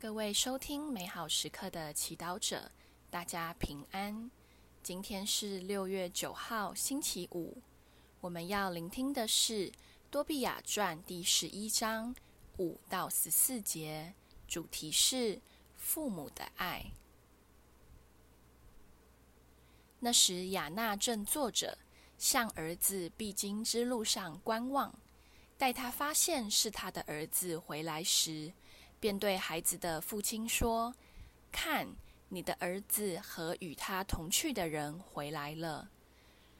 各位收听美好时刻的祈祷者，大家平安。今天是六月九号，星期五。我们要聆听的是《多俾亚传》第十一章五到十四节，主题是父母的爱。那时，亚纳正坐着，向儿子必经之路上观望。待他发现是他的儿子回来时，便对孩子的父亲说：“看，你的儿子和与他同去的人回来了。”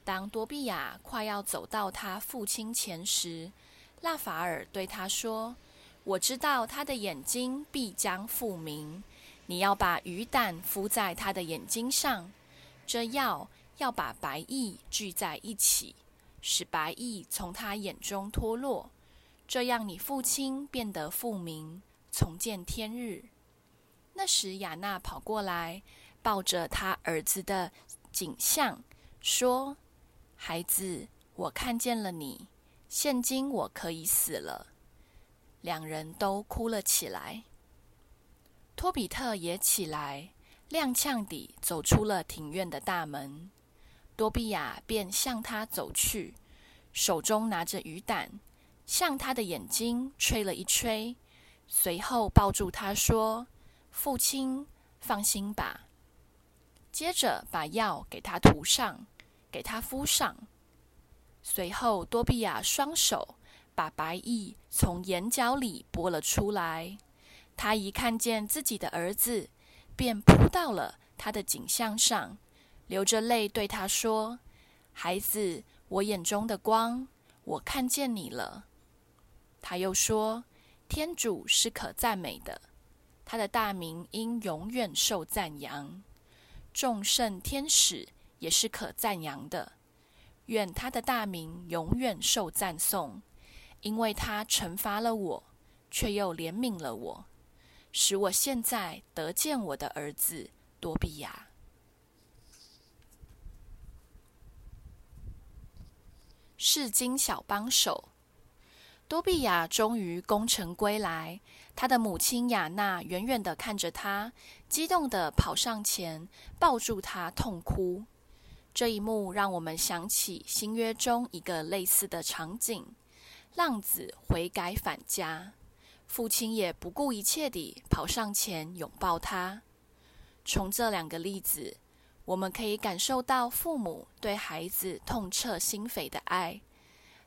当多比亚快要走到他父亲前时，拉法尔对他说：“我知道他的眼睛必将复明，你要把鱼胆敷在他的眼睛上，这药要把白翳聚在一起，使白翳从他眼中脱落，这样你父亲变得复明。”重见天日。那时，亚娜跑过来，抱着他儿子的景象，说：“孩子，我看见了你，现今我可以死了。”两人都哭了起来。托比特也起来，踉跄地走出了庭院的大门。多比亚便向他走去，手中拿着雨胆，向他的眼睛吹了一吹。随后抱住他说：“父亲，放心吧。”接着把药给他涂上，给他敷上。随后多比亚双手把白翳从眼角里拨了出来。他一看见自己的儿子，便扑到了他的颈项上，流着泪对他说：“孩子，我眼中的光，我看见你了。”他又说。天主是可赞美的，他的大名应永远受赞扬。众圣天使也是可赞扬的，愿他的大名永远受赞颂，因为他惩罚了我，却又怜悯了我，使我现在得见我的儿子多比亚。释经小帮手。多比亚终于功成归来，他的母亲亚娜远远地看着他，激动地跑上前抱住他痛哭。这一幕让我们想起新约中一个类似的场景：浪子悔改返家，父亲也不顾一切地跑上前拥抱他。从这两个例子，我们可以感受到父母对孩子痛彻心扉的爱。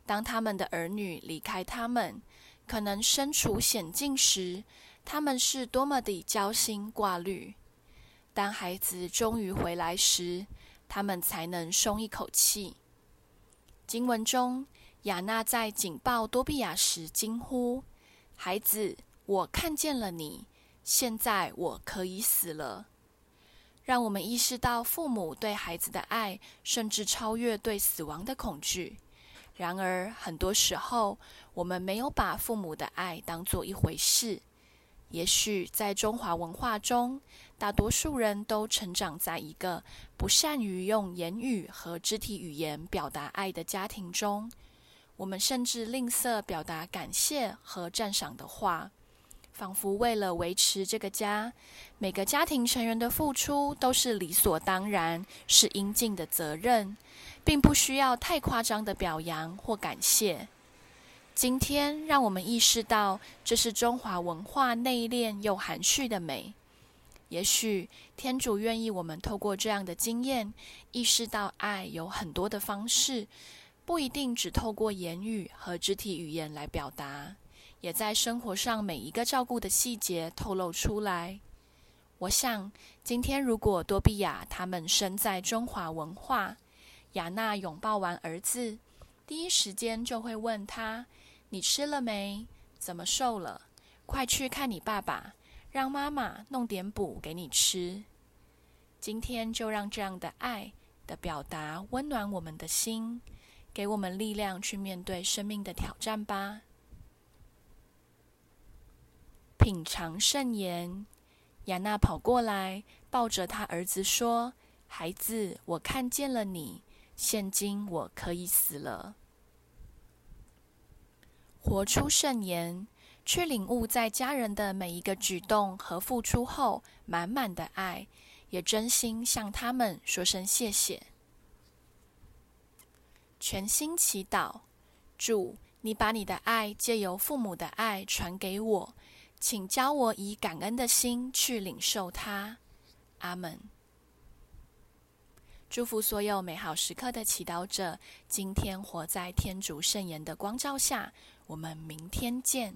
当他们的儿女离开他们，可能身处险境时，他们是多么的焦心挂虑；当孩子终于回来时，他们才能松一口气。经文中，亚纳在紧抱多比亚时惊呼：“孩子，我看见了你，现在我可以死了。”让我们意识到父母对孩子的爱，甚至超越对死亡的恐惧。然而，很多时候我们没有把父母的爱当做一回事。也许在中华文化中，大多数人都成长在一个不善于用言语和肢体语言表达爱的家庭中。我们甚至吝啬表达感谢和赞赏的话，仿佛为了维持这个家，每个家庭成员的付出都是理所当然，是应尽的责任。并不需要太夸张的表扬或感谢。今天，让我们意识到，这是中华文化内敛又含蓄的美。也许，天主愿意我们透过这样的经验，意识到爱有很多的方式，不一定只透过言语和肢体语言来表达，也在生活上每一个照顾的细节透露出来。我想，今天如果多比亚他们身在中华文化，雅娜拥抱完儿子，第一时间就会问他：“你吃了没？怎么瘦了？快去看你爸爸，让妈妈弄点补给你吃。”今天就让这样的爱的表达温暖我们的心，给我们力量去面对生命的挑战吧。品尝圣言，亚娜跑过来，抱着他儿子说：“孩子，我看见了你。”现今我可以死了。活出圣言，去领悟在家人的每一个举动和付出后满满的爱，也真心向他们说声谢谢。全心祈祷，主，你把你的爱借由父母的爱传给我，请教我以感恩的心去领受它。阿门。祝福所有美好时刻的祈祷者，今天活在天主圣言的光照下。我们明天见。